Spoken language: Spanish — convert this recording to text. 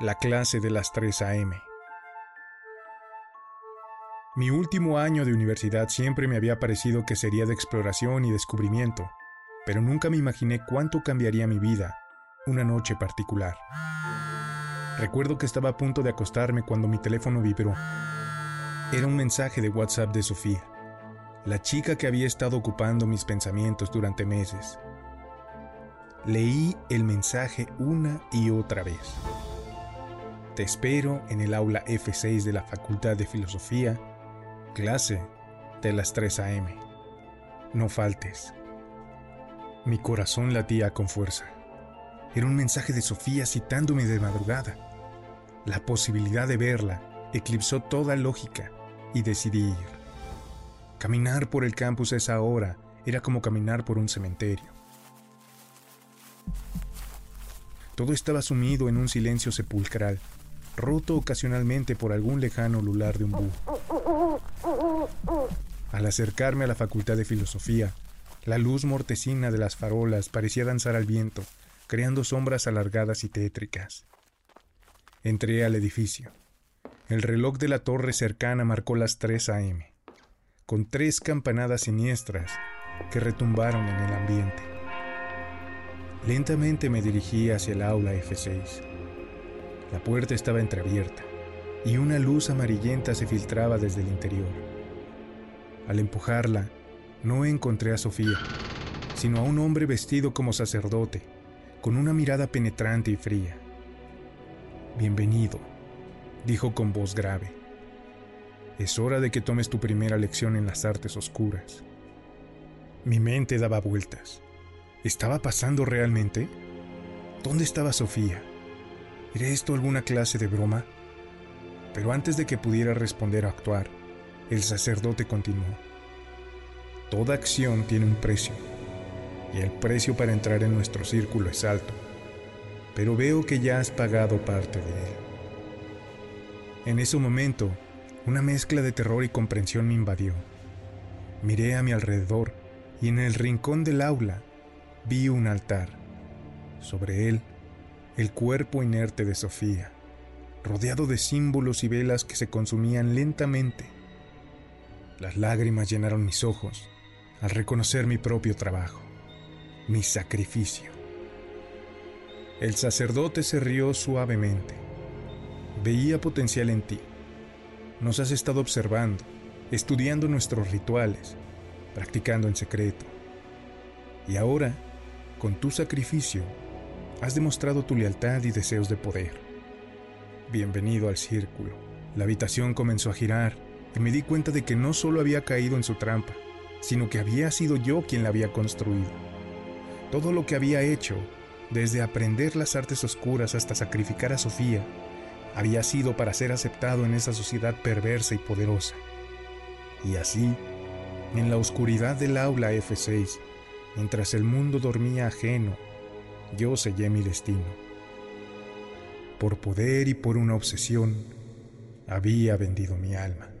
la clase de las 3 a.m. Mi último año de universidad siempre me había parecido que sería de exploración y descubrimiento, pero nunca me imaginé cuánto cambiaría mi vida una noche particular. Recuerdo que estaba a punto de acostarme cuando mi teléfono vibró. Era un mensaje de WhatsApp de Sofía, la chica que había estado ocupando mis pensamientos durante meses. Leí el mensaje una y otra vez. Te espero en el aula F6 de la Facultad de Filosofía, clase de las 3 a.m. No faltes. Mi corazón latía con fuerza. Era un mensaje de Sofía citándome de madrugada. La posibilidad de verla eclipsó toda lógica y decidí ir. Caminar por el campus a esa hora era como caminar por un cementerio. Todo estaba sumido en un silencio sepulcral, roto ocasionalmente por algún lejano lular de un búho. Al acercarme a la Facultad de Filosofía, la luz mortecina de las farolas parecía danzar al viento, creando sombras alargadas y tétricas. Entré al edificio. El reloj de la torre cercana marcó las 3 a.m., con tres campanadas siniestras que retumbaron en el ambiente. Lentamente me dirigí hacia el aula F6. La puerta estaba entreabierta y una luz amarillenta se filtraba desde el interior. Al empujarla, no encontré a Sofía, sino a un hombre vestido como sacerdote, con una mirada penetrante y fría. Bienvenido, dijo con voz grave. Es hora de que tomes tu primera lección en las artes oscuras. Mi mente daba vueltas. ¿Estaba pasando realmente? ¿Dónde estaba Sofía? ¿Era esto alguna clase de broma? Pero antes de que pudiera responder o actuar, el sacerdote continuó. Toda acción tiene un precio, y el precio para entrar en nuestro círculo es alto, pero veo que ya has pagado parte de él. En ese momento, una mezcla de terror y comprensión me invadió. Miré a mi alrededor y en el rincón del aula vi un altar. Sobre él, el cuerpo inerte de Sofía, rodeado de símbolos y velas que se consumían lentamente. Las lágrimas llenaron mis ojos al reconocer mi propio trabajo, mi sacrificio. El sacerdote se rió suavemente. Veía potencial en ti. Nos has estado observando, estudiando nuestros rituales, practicando en secreto. Y ahora con tu sacrificio, has demostrado tu lealtad y deseos de poder. Bienvenido al círculo. La habitación comenzó a girar y me di cuenta de que no solo había caído en su trampa, sino que había sido yo quien la había construido. Todo lo que había hecho, desde aprender las artes oscuras hasta sacrificar a Sofía, había sido para ser aceptado en esa sociedad perversa y poderosa. Y así, en la oscuridad del aula F6, Mientras el mundo dormía ajeno, yo sellé mi destino. Por poder y por una obsesión, había vendido mi alma.